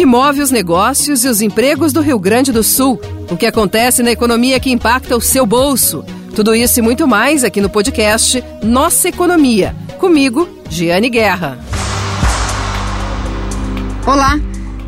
que move os negócios e os empregos do Rio Grande do Sul, o que acontece na economia que impacta o seu bolso. Tudo isso e muito mais aqui no podcast Nossa Economia. Comigo, Giane Guerra. Olá,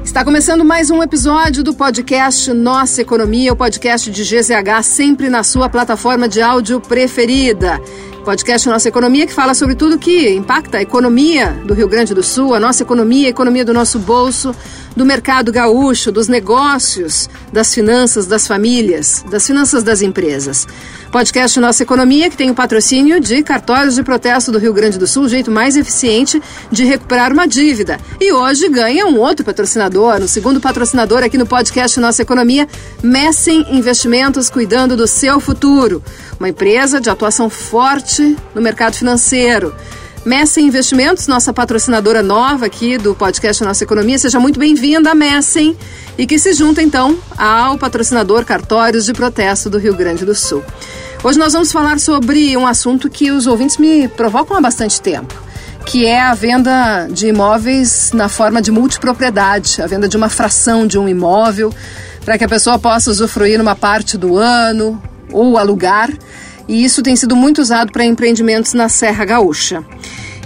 está começando mais um episódio do podcast Nossa Economia, o podcast de GZH, sempre na sua plataforma de áudio preferida. Podcast Nossa Economia que fala sobre tudo que impacta a economia do Rio Grande do Sul, a nossa economia, a economia do nosso bolso, do mercado gaúcho, dos negócios, das finanças das famílias, das finanças das empresas. Podcast Nossa Economia, que tem o patrocínio de cartórios de protesto do Rio Grande do Sul, o jeito mais eficiente de recuperar uma dívida. E hoje ganha um outro patrocinador, o segundo patrocinador aqui no podcast Nossa Economia, Messen Investimentos, cuidando do seu futuro. Uma empresa de atuação forte no mercado financeiro. Messen Investimentos, nossa patrocinadora nova aqui do podcast Nossa Economia. Seja muito bem-vinda, Messen, e que se junta então ao patrocinador Cartórios de Protesto do Rio Grande do Sul. Hoje nós vamos falar sobre um assunto que os ouvintes me provocam há bastante tempo, que é a venda de imóveis na forma de multipropriedade, a venda de uma fração de um imóvel, para que a pessoa possa usufruir uma parte do ano ou alugar. E isso tem sido muito usado para empreendimentos na Serra Gaúcha.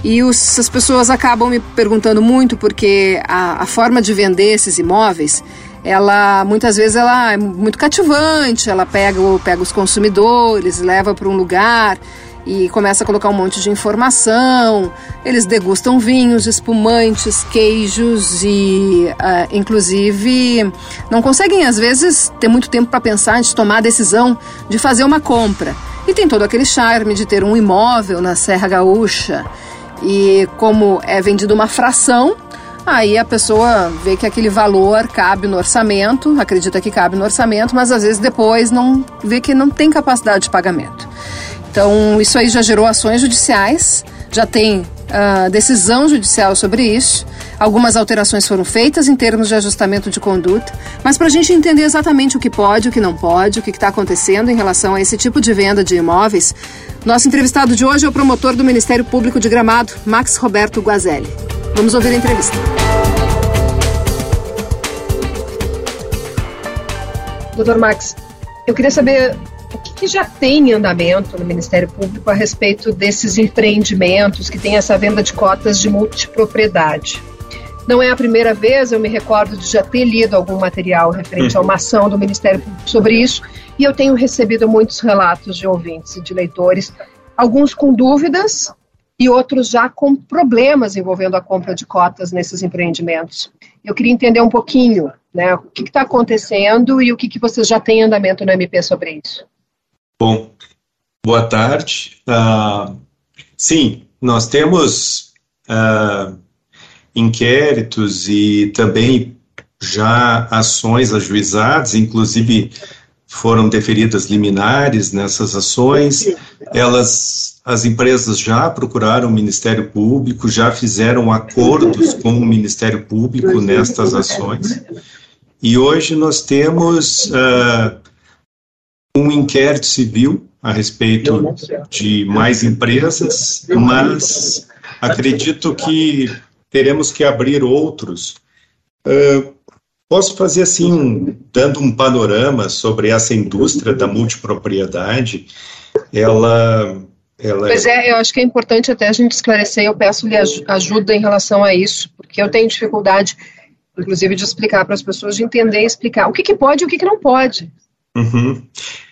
E os, as pessoas acabam me perguntando muito porque a, a forma de vender esses imóveis ela muitas vezes ela é muito cativante, ela pega, pega os consumidores, leva para um lugar e começa a colocar um monte de informação. Eles degustam vinhos, espumantes, queijos e, uh, inclusive, não conseguem às vezes ter muito tempo para pensar antes de tomar a decisão de fazer uma compra. E tem todo aquele charme de ter um imóvel na Serra Gaúcha. E como é vendido uma fração, Aí a pessoa vê que aquele valor cabe no orçamento, acredita que cabe no orçamento, mas às vezes depois não vê que não tem capacidade de pagamento. Então isso aí já gerou ações judiciais, já tem uh, decisão judicial sobre isso. Algumas alterações foram feitas em termos de ajustamento de conduta, mas para a gente entender exatamente o que pode, o que não pode, o que está acontecendo em relação a esse tipo de venda de imóveis, nosso entrevistado de hoje é o promotor do Ministério Público de Gramado, Max Roberto Guazelli. Vamos ouvir a entrevista. Doutor Max, eu queria saber o que, que, já tem em andamento no Ministério Público a respeito desses empreendimentos que têm essa venda de cotas de multipropriedade. Não é a primeira vez, eu me recordo de já ter lido algum material referente a uma ação do Ministério Público sobre isso, e eu tenho recebido muitos relatos de ouvintes e de leitores, alguns com dúvidas e outros já com problemas envolvendo a compra de cotas nesses empreendimentos. Eu queria entender um pouquinho né, o que está acontecendo e o que, que vocês já têm em andamento no MP sobre isso. Bom, boa tarde. Uh, sim, nós temos uh, inquéritos e também já ações ajuizadas, inclusive foram deferidas liminares nessas ações. Elas as empresas já procuraram o Ministério Público, já fizeram acordos com o Ministério Público nestas ações. E hoje nós temos uh, um inquérito civil a respeito de mais empresas, mas acredito que teremos que abrir outros. Uh, posso fazer assim, um, dando um panorama sobre essa indústria da multipropriedade. Ela ela pois é... é, eu acho que é importante até a gente esclarecer, eu peço-lhe ajuda em relação a isso, porque eu tenho dificuldade, inclusive, de explicar para as pessoas, de entender e explicar o que, que pode e o que, que não pode. Uhum.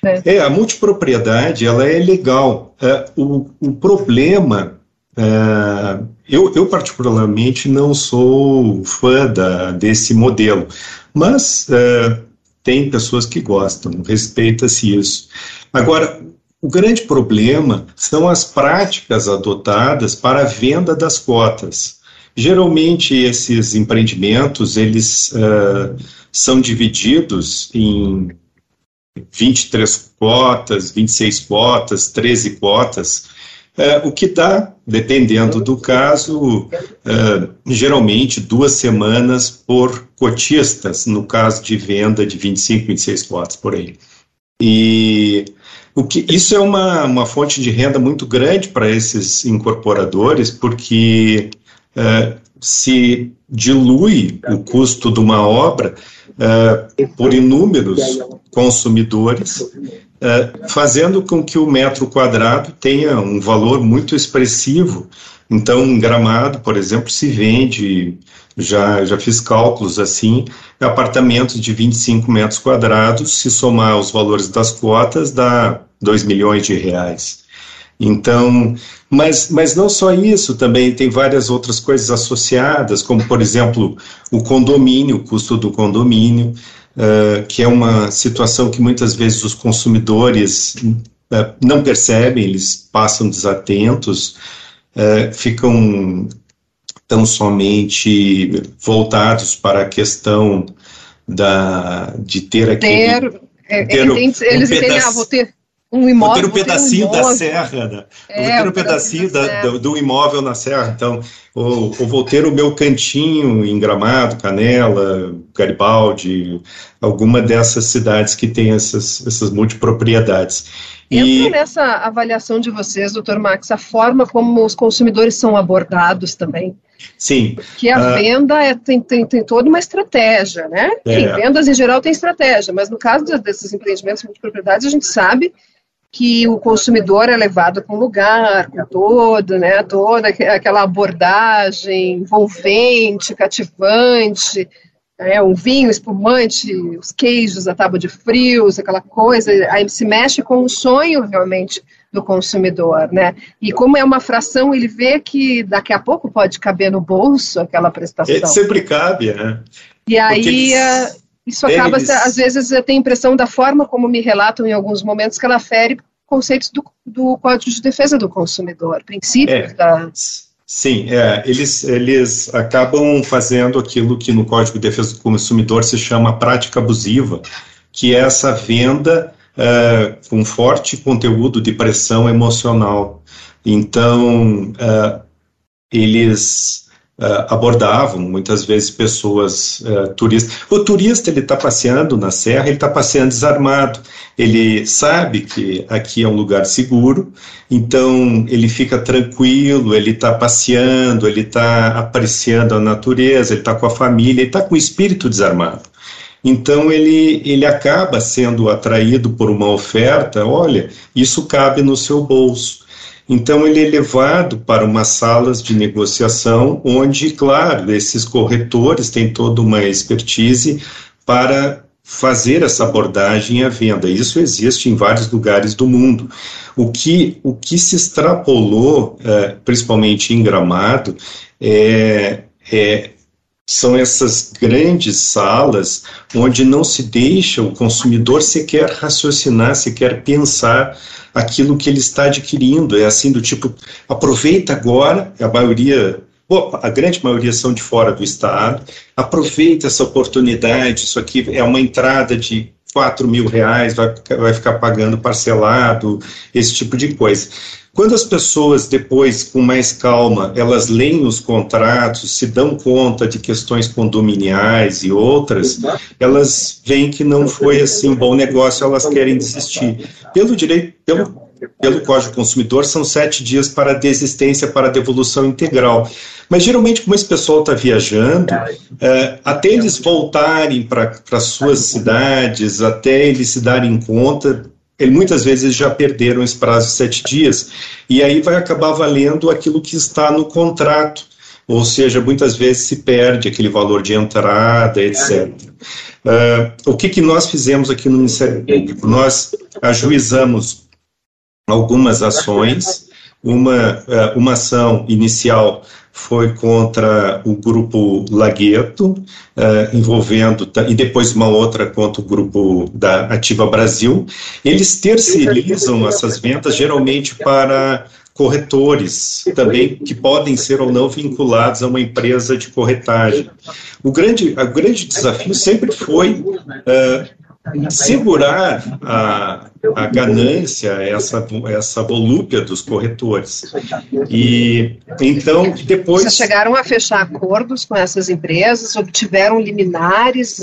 É. é. a multipropriedade, ela é legal. É, o, o problema, é, eu, eu particularmente não sou fã da, desse modelo, mas é, tem pessoas que gostam, respeita-se isso. Agora, o grande problema são as práticas adotadas para a venda das cotas. Geralmente esses empreendimentos eles uh, são divididos em 23 cotas, 26 cotas, 13 cotas, uh, o que dá, dependendo do caso, uh, geralmente duas semanas por cotistas, no caso de venda de 25, 26 cotas por aí. E o que, isso é uma, uma fonte de renda muito grande para esses incorporadores, porque é, se dilui o custo de uma obra uh, por inúmeros consumidores, uh, fazendo com que o metro quadrado tenha um valor muito expressivo. Então, em Gramado, por exemplo, se vende, já, já fiz cálculos assim, apartamentos de 25 metros quadrados, se somar os valores das cotas, dá 2 milhões de reais. Então, mas, mas não só isso, também tem várias outras coisas associadas, como, por exemplo, o condomínio, o custo do condomínio, uh, que é uma situação que muitas vezes os consumidores uh, não percebem, eles passam desatentos, uh, ficam tão somente voltados para a questão da, de ter aquele... Ter, é, eles um entendem, ah, vou ter um imóvel. Vou ter um pedacinho um da serra, né? É, vou ter um, pedacinho, da, do, do, imóvel na serra. Então, ou, ou, vou ter o meu cantinho em Gramado, Canela, Garibaldi, alguma dessas cidades que tem essas, essas multipropriedades. Entra e... nessa avaliação de vocês, doutor Max, a forma como os consumidores são abordados também. Sim. Que a uh, venda é, tem, tem, tem toda uma estratégia, né? É. Vendas em geral tem estratégia, mas no caso desses empreendimentos multipropriedades, a gente sabe que o consumidor é levado para um lugar, com todo, né, toda aquela abordagem envolvente, cativante, né, um vinho espumante, os queijos, a tábua de frios, aquela coisa, aí se mexe com o sonho realmente do consumidor, né? E como é uma fração, ele vê que daqui a pouco pode caber no bolso aquela prestação. É, sempre cabe, né? E aí eles, isso acaba, eles... às vezes, eu tenho a impressão da forma como me relatam em alguns momentos que ela fere conceitos do, do Código de Defesa do Consumidor, princípios é, da... Sim, é, eles, eles acabam fazendo aquilo que no Código de Defesa do Consumidor se chama prática abusiva, que é essa venda é, com forte conteúdo de pressão emocional. Então, é, eles abordavam muitas vezes pessoas uh, turistas. O turista ele está passeando na serra, ele está passeando desarmado. Ele sabe que aqui é um lugar seguro, então ele fica tranquilo, ele está passeando, ele está apreciando a natureza, ele está com a família, ele está com o espírito desarmado. Então ele, ele acaba sendo atraído por uma oferta, olha, isso cabe no seu bolso. Então, ele é levado para umas salas de negociação, onde, claro, esses corretores têm toda uma expertise para fazer essa abordagem à venda. Isso existe em vários lugares do mundo. O que, o que se extrapolou, é, principalmente em Gramado, é, é, são essas grandes salas onde não se deixa o consumidor sequer raciocinar, sequer pensar aquilo que ele está adquirindo. É assim do tipo, aproveita agora, a maioria, a grande maioria são de fora do estado, aproveita essa oportunidade, isso aqui é uma entrada de 4 mil reais, vai, vai ficar pagando parcelado, esse tipo de coisa. Quando as pessoas depois, com mais calma, elas leem os contratos, se dão conta de questões condominiais e outras, elas veem que não foi assim bom negócio, elas querem desistir. Pelo direito, pelo, pelo Código Consumidor, são sete dias para desistência para devolução integral. Mas geralmente, como esse pessoal está viajando, é, até eles voltarem para suas cidades, até eles se darem conta, muitas vezes já perderam esse prazo de sete dias, e aí vai acabar valendo aquilo que está no contrato, ou seja, muitas vezes se perde aquele valor de entrada, etc. Uh, ah, o que, que nós fizemos aqui no Ministério Público? Nós ajuizamos algumas ações, uma, uh, uma ação inicial foi contra o grupo Lagueto, uh, envolvendo, e depois uma outra contra o grupo da Ativa Brasil. Eles terceirizam essas vendas geralmente para corretores também que podem ser ou não vinculados a uma empresa de corretagem. O grande, o grande desafio sempre foi uh, segurar a, a ganância, essa, essa volúpia dos corretores. E então, depois. Vocês chegaram a fechar acordos com essas empresas, obtiveram liminares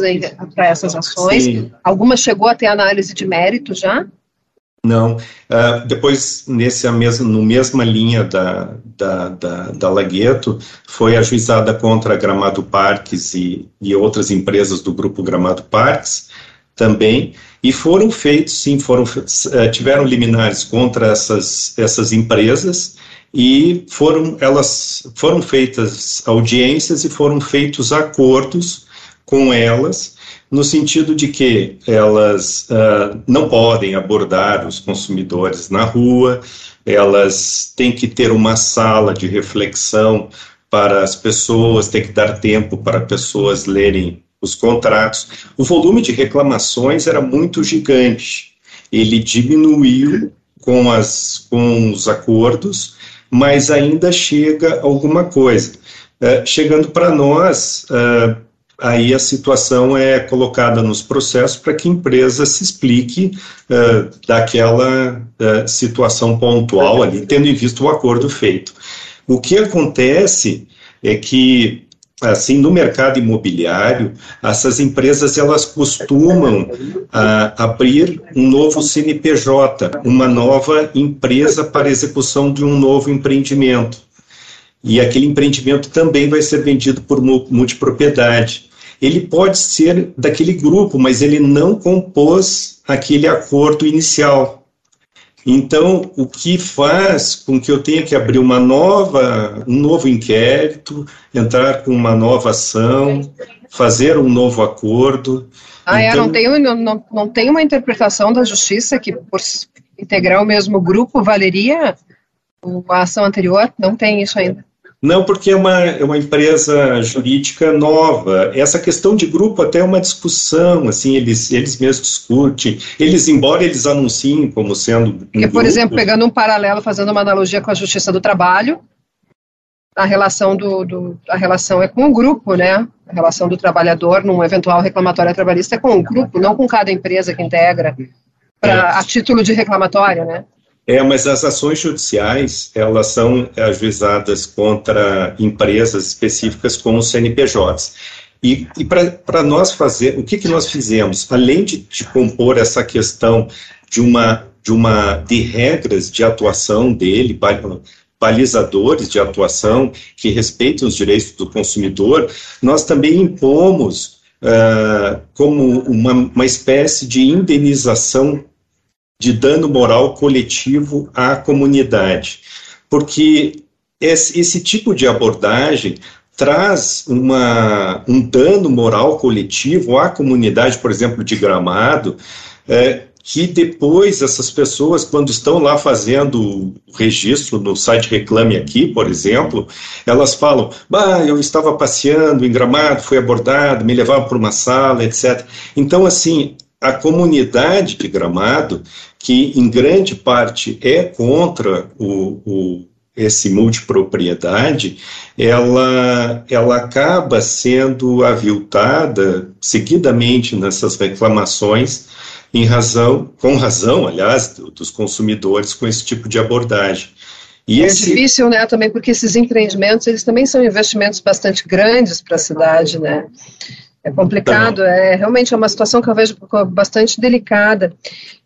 para essas ações? Sim. Alguma chegou a ter análise de mérito já? Não. Uh, depois, nesse, mesma, no mesma linha da, da, da, da Lagueto, foi ajuizada contra a Gramado Parques e, e outras empresas do grupo Gramado Parques também, e foram feitos, sim, foram, uh, tiveram liminares contra essas, essas empresas, e foram, elas, foram feitas audiências e foram feitos acordos com elas, no sentido de que elas uh, não podem abordar os consumidores na rua, elas têm que ter uma sala de reflexão para as pessoas, tem que dar tempo para pessoas lerem os contratos. O volume de reclamações era muito gigante. Ele diminuiu com, as, com os acordos, mas ainda chega alguma coisa. Uh, chegando para nós, uh, aí a situação é colocada nos processos para que a empresa se explique uh, daquela situação pontual ali, tendo em vista o acordo feito. O que acontece é que assim no mercado imobiliário essas empresas elas costumam uh, abrir um novo CNPJ, uma nova empresa para execução de um novo empreendimento e aquele empreendimento também vai ser vendido por multipropriedade ele pode ser daquele grupo, mas ele não compôs aquele acordo inicial. Então, o que faz com que eu tenha que abrir uma nova, um novo inquérito, entrar com uma nova ação, fazer um novo acordo. Ah, é, então, é, não tem, não, não tem uma interpretação da justiça que, por integrar o mesmo grupo, valeria a ação anterior? Não tem isso ainda. Não, porque é uma, é uma empresa jurídica nova. Essa questão de grupo até é uma discussão, assim, eles, eles mesmos discutem. Eles, embora eles anunciem como sendo. Um porque, por exemplo, pegando um paralelo, fazendo uma analogia com a Justiça do Trabalho, a relação, do, do, a relação é com o grupo, né? A relação do trabalhador num eventual reclamatório trabalhista é com o grupo, não com cada empresa que integra, pra, é. a título de reclamatório, né? É, mas as ações judiciais, elas são ajuizadas contra empresas específicas com os CNPJs. E, e para nós fazer, o que, que nós fizemos? Além de, de compor essa questão de uma, de uma de regras de atuação dele, balizadores de atuação que respeitem os direitos do consumidor, nós também impomos uh, como uma, uma espécie de indenização de dano moral coletivo à comunidade, porque esse, esse tipo de abordagem traz uma, um dano moral coletivo à comunidade, por exemplo, de Gramado, é, que depois essas pessoas, quando estão lá fazendo registro no site Reclame Aqui, por exemplo, elas falam: bah, eu estava passeando em Gramado, fui abordado, me levavam para uma sala, etc. Então, assim, a comunidade de Gramado, que em grande parte é contra o, o esse multipropriedade, ela, ela acaba sendo aviltada seguidamente nessas reclamações, em razão, com razão, aliás, dos consumidores com esse tipo de abordagem. E é esse... difícil, né, também porque esses empreendimentos, eles também são investimentos bastante grandes para a cidade, né? É complicado, é realmente é uma situação que eu vejo bastante delicada.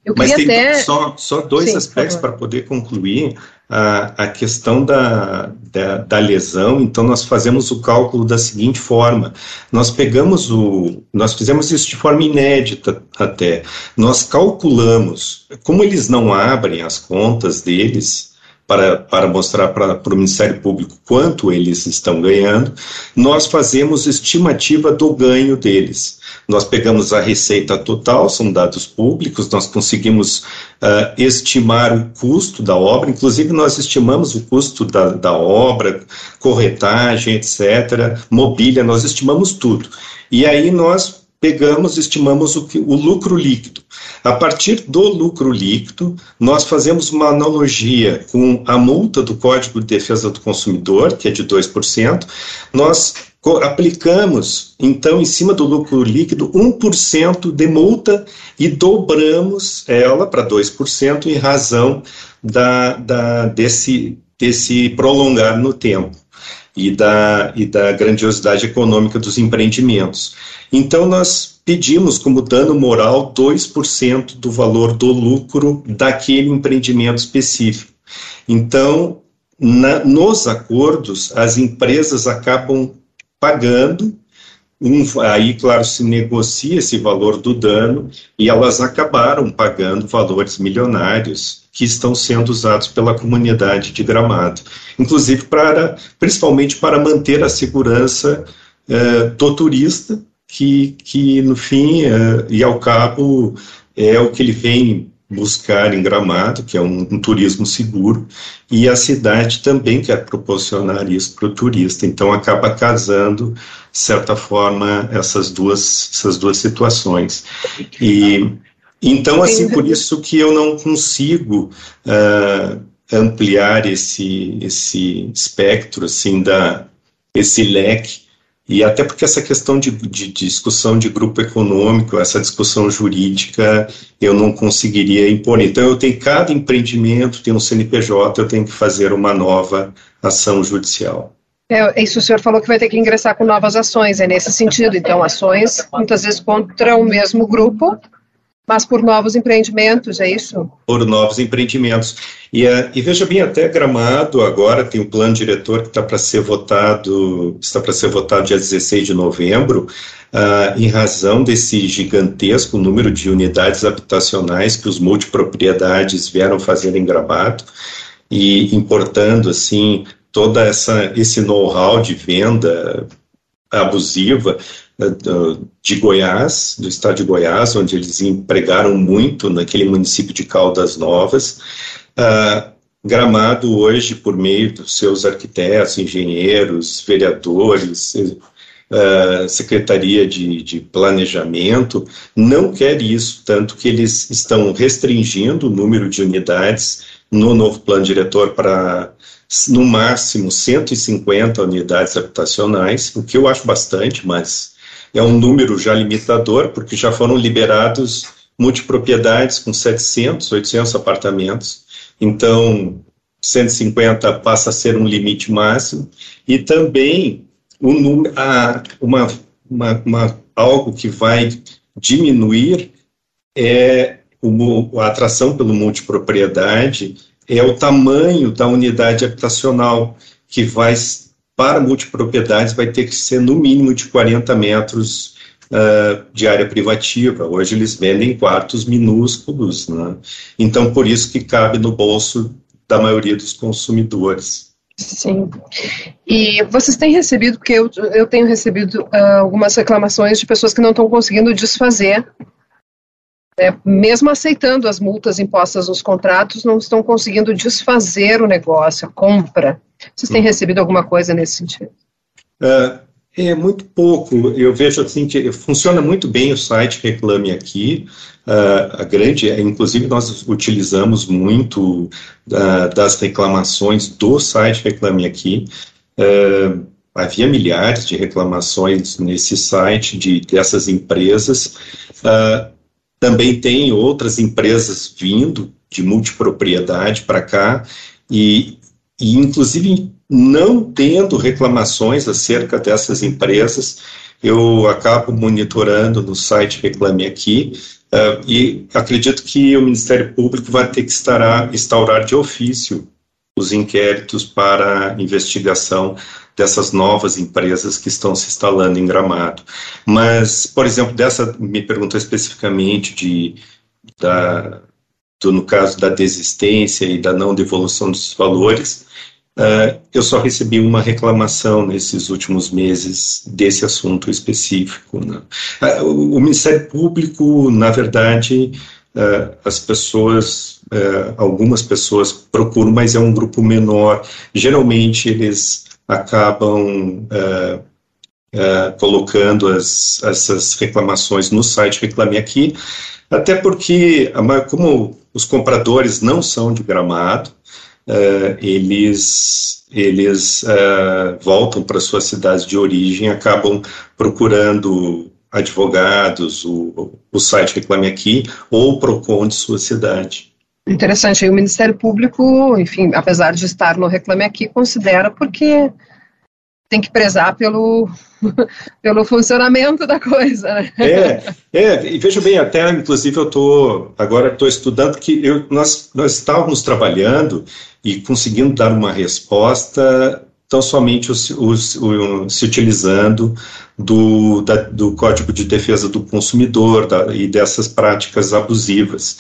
Eu Mas tem até... só, só dois Sim, aspectos para poder concluir. A, a questão da, da, da, lesão, então nós fazemos o cálculo da seguinte forma: nós pegamos o. Nós fizemos isso de forma inédita até. Nós calculamos, como eles não abrem as contas deles, para, para mostrar para, para o Ministério Público quanto eles estão ganhando, nós fazemos estimativa do ganho deles. Nós pegamos a receita total, são dados públicos, nós conseguimos uh, estimar o custo da obra, inclusive nós estimamos o custo da, da obra, corretagem, etc., mobília, nós estimamos tudo. E aí nós pegamos, estimamos o, que, o lucro líquido. A partir do lucro líquido, nós fazemos uma analogia com a multa do Código de Defesa do Consumidor, que é de 2%, nós aplicamos, então, em cima do lucro líquido, 1% de multa e dobramos ela para 2% em razão da, da, desse, desse prolongar no tempo. e da, e da grandiosidade econômica dos empreendimentos. Então, nós pedimos como dano moral 2% do valor do lucro daquele empreendimento específico. Então, na, nos acordos, as empresas acabam pagando um, aí, claro, se negocia esse valor do dano e elas acabaram pagando valores milionários que estão sendo usados pela comunidade de Gramado, inclusive para, principalmente para manter a segurança eh, do turista, que, que no fim eh, e ao cabo é o que ele vem buscar em Gramado, que é um, um, turismo seguro, e a cidade também quer proporcionar isso para o turista. Então acaba casando, de certa forma, essas duas, essas duas situações. E então, assim, por isso que eu não consigo uh, ampliar esse, esse espectro, assim, da, esse leque e até porque essa questão de, de, discussão de grupo econômico, essa discussão jurídica, eu não conseguiria impor. Então, eu tenho cada empreendimento, tem um CNPJ, eu tenho que fazer uma nova ação judicial. É, isso o senhor falou que vai ter que ingressar com novas ações, é nesse sentido. Então, ações, muitas vezes, contra o mesmo grupo, mas por novos empreendimentos, é isso? Por novos empreendimentos. E, uh, e veja bem, até Gramado agora tem o plano diretor que está para ser votado, está para ser votado dia 16 de novembro, uh, em razão desse gigantesco número de unidades habitacionais que os multipropriedades vieram fazer em Gramado e importando assim toda essa esse know-how de venda abusiva né, de Goiás, do estado de Goiás, onde eles empregaram muito naquele município de Caldas Novas. Uh, Gramado hoje, por meio dos seus arquitetos, engenheiros, vereadores, uh, Secretaria de, de, Planejamento, não quer isso, tanto que eles estão restringindo o número de unidades no novo plano diretor para no máximo 150 unidades habitacionais, o que eu acho bastante, mas é um número já limitador, porque já foram liberados multipropriedades com 700, 800 apartamentos. Então, 150 passa a ser um limite máximo. E também número, a, uma, uma, uma, algo que vai diminuir é a atração pelo multipropriedade, é o tamanho da unidade habitacional, que vai para multipropriedades vai ter que ser no mínimo de 40 metros uh, de área privativa. Hoje eles vendem quartos minúsculos, né? então por isso que cabe no bolso da maioria dos consumidores. Sim. E vocês têm recebido, porque eu, eu tenho recebido uh, algumas reclamações de pessoas que não estão conseguindo desfazer, né, mesmo aceitando as multas impostas nos contratos, não estão conseguindo desfazer o negócio, a compra. Vocês têm recebido alguma coisa nesse sentido? Uh, é muito pouco. Eu vejo assim que funciona muito bem o site Reclame Aqui. Uh, a grande, inclusive nós utilizamos muito uh, das reclamações do site Reclame Aqui. Uh, havia milhares de reclamações nesse site de dessas empresas. Também tem outras empresas vindo de multipropriedade para cá e e inclusive não tendo reclamações acerca dessas empresas, eu acabo monitorando no site Reclame Aqui uh, e acredito que o Ministério Público vai ter que estará, instaurar de ofício os inquéritos para investigação dessas novas empresas que estão se instalando em Gramado. Mas, por exemplo, dessa me perguntou especificamente de da, do, no caso da desistência e da não devolução dos valores, uh, eu só recebi uma reclamação nesses últimos meses desse assunto específico. Né? Uh, o, Ministério Público, na verdade, uh, as pessoas, algumas pessoas procuram, mas é um grupo menor. Geralmente eles acabam colocando as, essas reclamações no site Reclame Aqui, até porque, como os compradores não são de gramado, uh, eles, eles voltam para suas cidades de origem, acabam procurando advogados, o, o site Reclame Aqui ou o PROCON de sua cidade. Interessante, e o Ministério Público, enfim, apesar de estar no Reclame Aqui, considera porque tem que prezar pelo, pelo funcionamento da coisa, né? É, é, e veja bem, até inclusive eu estou agora estou estudando que eu, nós, nós estávamos trabalhando e conseguindo dar uma resposta tão somente os, os, os, se utilizando do, da, do Código de Defesa do Consumidor da, e dessas práticas abusivas.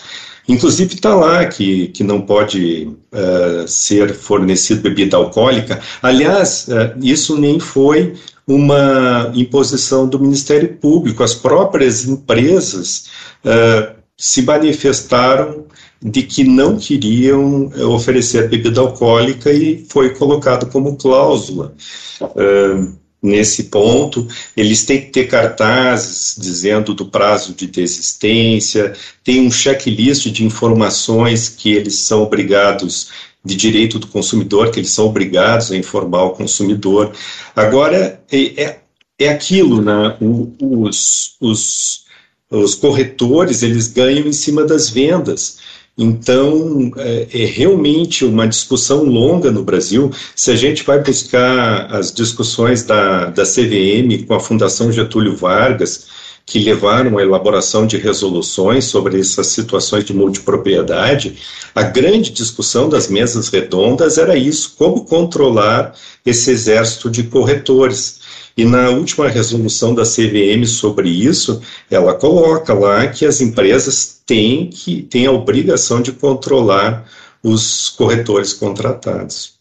Inclusive está lá que, que não pode uh, ser fornecido bebida alcoólica. Aliás, uh, isso nem foi uma imposição do Ministério Público. As próprias empresas uh, se manifestaram de que não queriam oferecer bebida alcoólica e foi colocado como cláusula. Uh, nesse ponto. Eles têm que ter cartazes dizendo do prazo de desistência, tem um checklist de informações que eles são obrigados de direito do consumidor, que eles são obrigados a informar o consumidor. Agora, é, é, é aquilo, né? Os, os, os corretores, eles ganham em cima das vendas. Então, é, é, realmente uma discussão longa no Brasil. Se a gente vai buscar as discussões da, da CVM com a Fundação Getúlio Vargas, que levaram à elaboração de resoluções sobre essas situações de multipropriedade, a grande discussão das mesas redondas era isso: como controlar esse exército de corretores. E na última resolução da CVM sobre isso, ela coloca lá que as empresas têm, que, têm a obrigação de controlar os corretores contratados.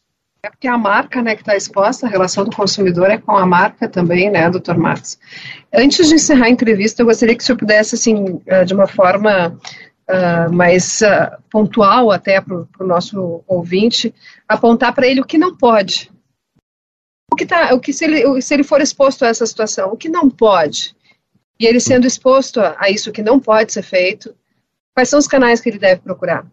É porque a marca né, que está exposta, a relação do consumidor é com a marca também, né, doutor Marcos? Antes de encerrar a entrevista, eu gostaria que o senhor pudesse, assim, eh, de uma forma uh, mais uh, pontual até para o nosso ouvinte, apontar para ele o que não pode, o que tá, o que se ele, se ele for exposto a essa situação, o que não pode, e ele sendo exposto a, a isso que não pode ser feito, quais são os canais que ele deve procurar?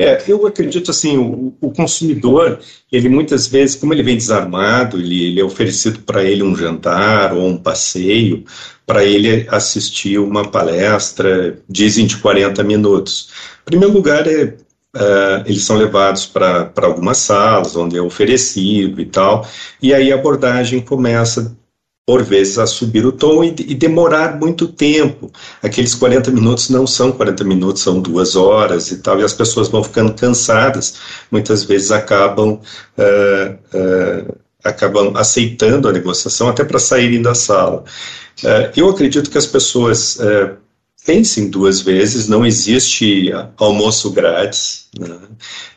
É, eu acredito assim, o, o, consumidor, ele muitas vezes, como ele vem desarmado, ele, ele é oferecido para ele um jantar ou um passeio, para ele assistir uma palestra, dizem de 40 minutos. Em primeiro lugar, é Uh, eles são levados para algumas salas onde é oferecido e tal, e aí a abordagem começa por vezes a subir o tom e, e, demorar muito tempo. Aqueles 40 minutos não são 40 minutos, são duas horas e tal, e as pessoas vão ficando cansadas, muitas vezes acabam, uh, uh, acabam aceitando a negociação até para saírem da sala. eu acredito que as pessoas pensem duas vezes, não existe almoço grátis. Né?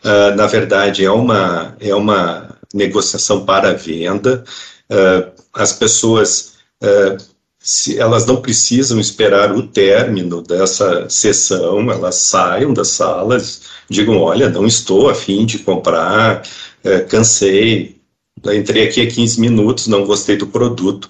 Uh, na verdade, é uma, é uma negociação para venda. Uh, as pessoas, uh, se, elas não precisam esperar o término dessa sessão, elas saiam das salas, digam, olha, não estou afim de comprar, cansei, entrei aqui há 15 minutos, não gostei do produto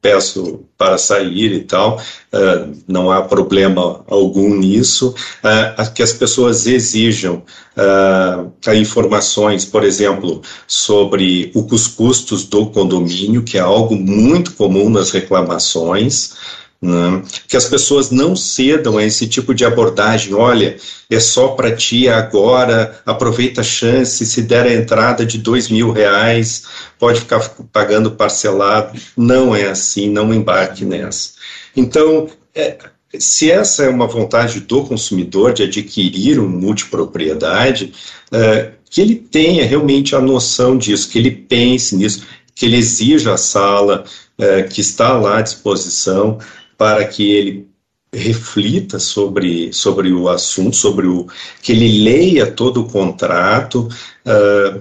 peço para sair e tal, é, não há problema algum nisso. É, que as pessoas exijam é, informações, por exemplo, sobre os custos do condomínio, que é algo muito comum nas reclamações. Né? Que as pessoas não cedam a esse tipo de abordagem. Olha, é só para ti agora, aproveita a chance, se der a entrada de dois mil reais, pode ficar pagando parcelado. Não é assim, não embarque nessa. Então, é, se essa é uma vontade do consumidor de adquirir um multipropriedade, é, que ele tenha realmente a noção disso, que ele pense nisso, que ele exija a sala é, que está lá à disposição, para que ele reflita sobre, sobre o assunto, sobre o que ele leia todo o contrato uh,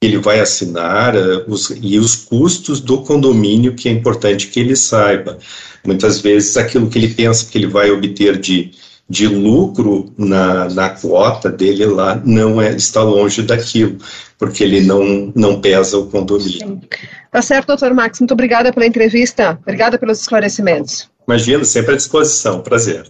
que ele vai assinar uh, os, e os custos do condomínio que é importante que ele saiba. Muitas vezes aquilo que ele pensa que ele vai obter de, de lucro na, na quota dele lá não é está longe daquilo, porque ele não, não pesa o condomínio. Tá certo, doutor Max. Muito obrigada pela entrevista. Obrigada pelos esclarecimentos. Imagino, sempre à disposição. Prazer.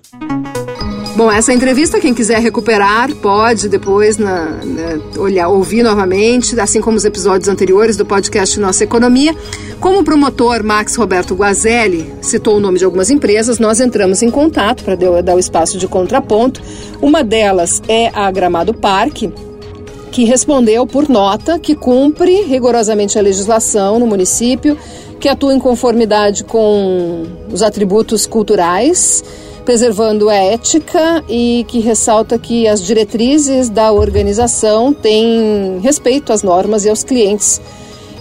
Bom, essa entrevista, quem quiser recuperar, pode depois na, na, olhar, ouvir novamente, assim como os episódios anteriores do podcast Nossa Economia. Como o promotor Max Roberto Guazelli citou o nome de algumas empresas, nós entramos em contato para dar o espaço de contraponto. Uma delas é a Gramado Parque, que respondeu por nota que cumpre rigorosamente a legislação no município, que atua em conformidade com os atributos culturais, preservando a ética e que ressalta que as diretrizes da organização têm respeito às normas e aos clientes.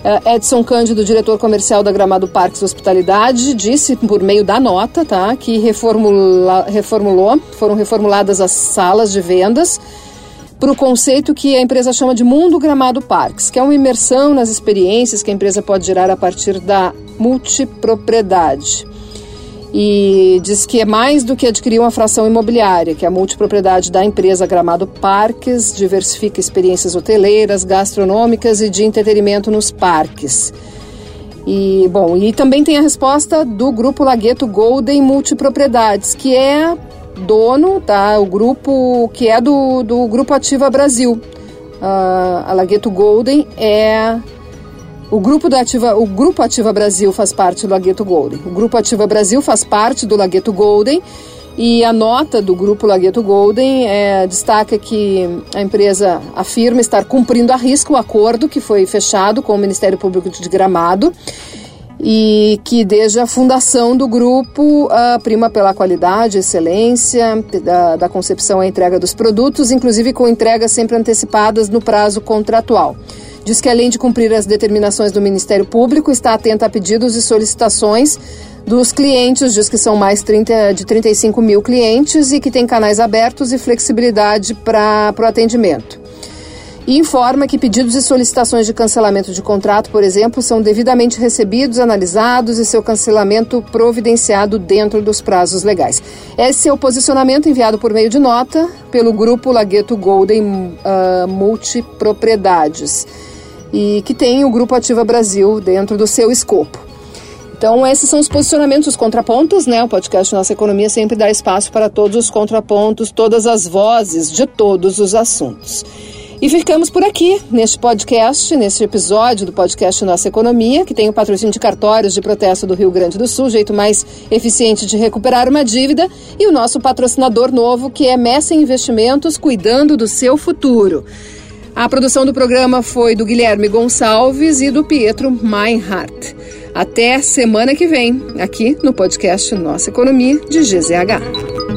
Eh, Edson Cândido, diretor comercial da Gramado Parques Hospitalidade, disse por meio da nota tá, que reformula, reformulou, foram reformuladas as salas de vendas para o conceito que a empresa chama de Mundo Gramado Parques, que é uma imersão nas experiências que a empresa pode gerar a partir da multipropriedade. E diz que é mais do que adquirir uma fração imobiliária, que a multipropriedade da empresa Gramado Parques diversifica experiências hoteleiras, gastronômicas e de entretenimento nos parques. E, bom, e também tem a resposta do grupo Lagueto Golden Multipropriedades, que é dono, tá? O grupo que é do, do Grupo Ativa Brasil. Uh, a Lagueto Golden é o grupo da Ativa, o Grupo Ativa Brasil faz parte do Lagueto Golden. O Grupo Ativa Brasil faz parte do Lagueto Golden e a nota do Grupo Lagueto Golden é, destaca que a empresa afirma estar cumprindo a risco o acordo que foi fechado com o Ministério Público de Gramado e que desde a fundação do grupo prima pela qualidade, excelência da, da concepção à entrega dos produtos, inclusive com entregas sempre antecipadas no prazo contratual. Diz que além de cumprir as determinações do Ministério Público, está atenta a pedidos e solicitações dos clientes, diz que são mais 30, de 35 mil clientes e que tem canais abertos e flexibilidade para o atendimento e informa que pedidos e solicitações de cancelamento de contrato, por exemplo, são devidamente recebidos, analisados e seu cancelamento providenciado dentro dos prazos legais. Esse é o posicionamento enviado por meio de nota pelo grupo Lagueto Golden uh, Multipropriedades e que tem o Grupo Ativa Brasil dentro do seu escopo. Então, esses são os posicionamentos, os contrapontos, né? O podcast Nossa Economia sempre dá espaço para todos os contrapontos, todas as vozes de todos os assuntos. E ficamos por aqui neste podcast, neste episódio do podcast Nossa Economia, que tem o patrocínio de cartórios de protesto do Rio Grande do Sul, jeito mais eficiente de recuperar uma dívida, e o nosso patrocinador novo, que é Messa Investimentos, cuidando do seu futuro. A produção do programa foi do Guilherme Gonçalves e do Pietro Meinhardt. Até semana que vem, aqui no podcast Nossa Economia de GZH.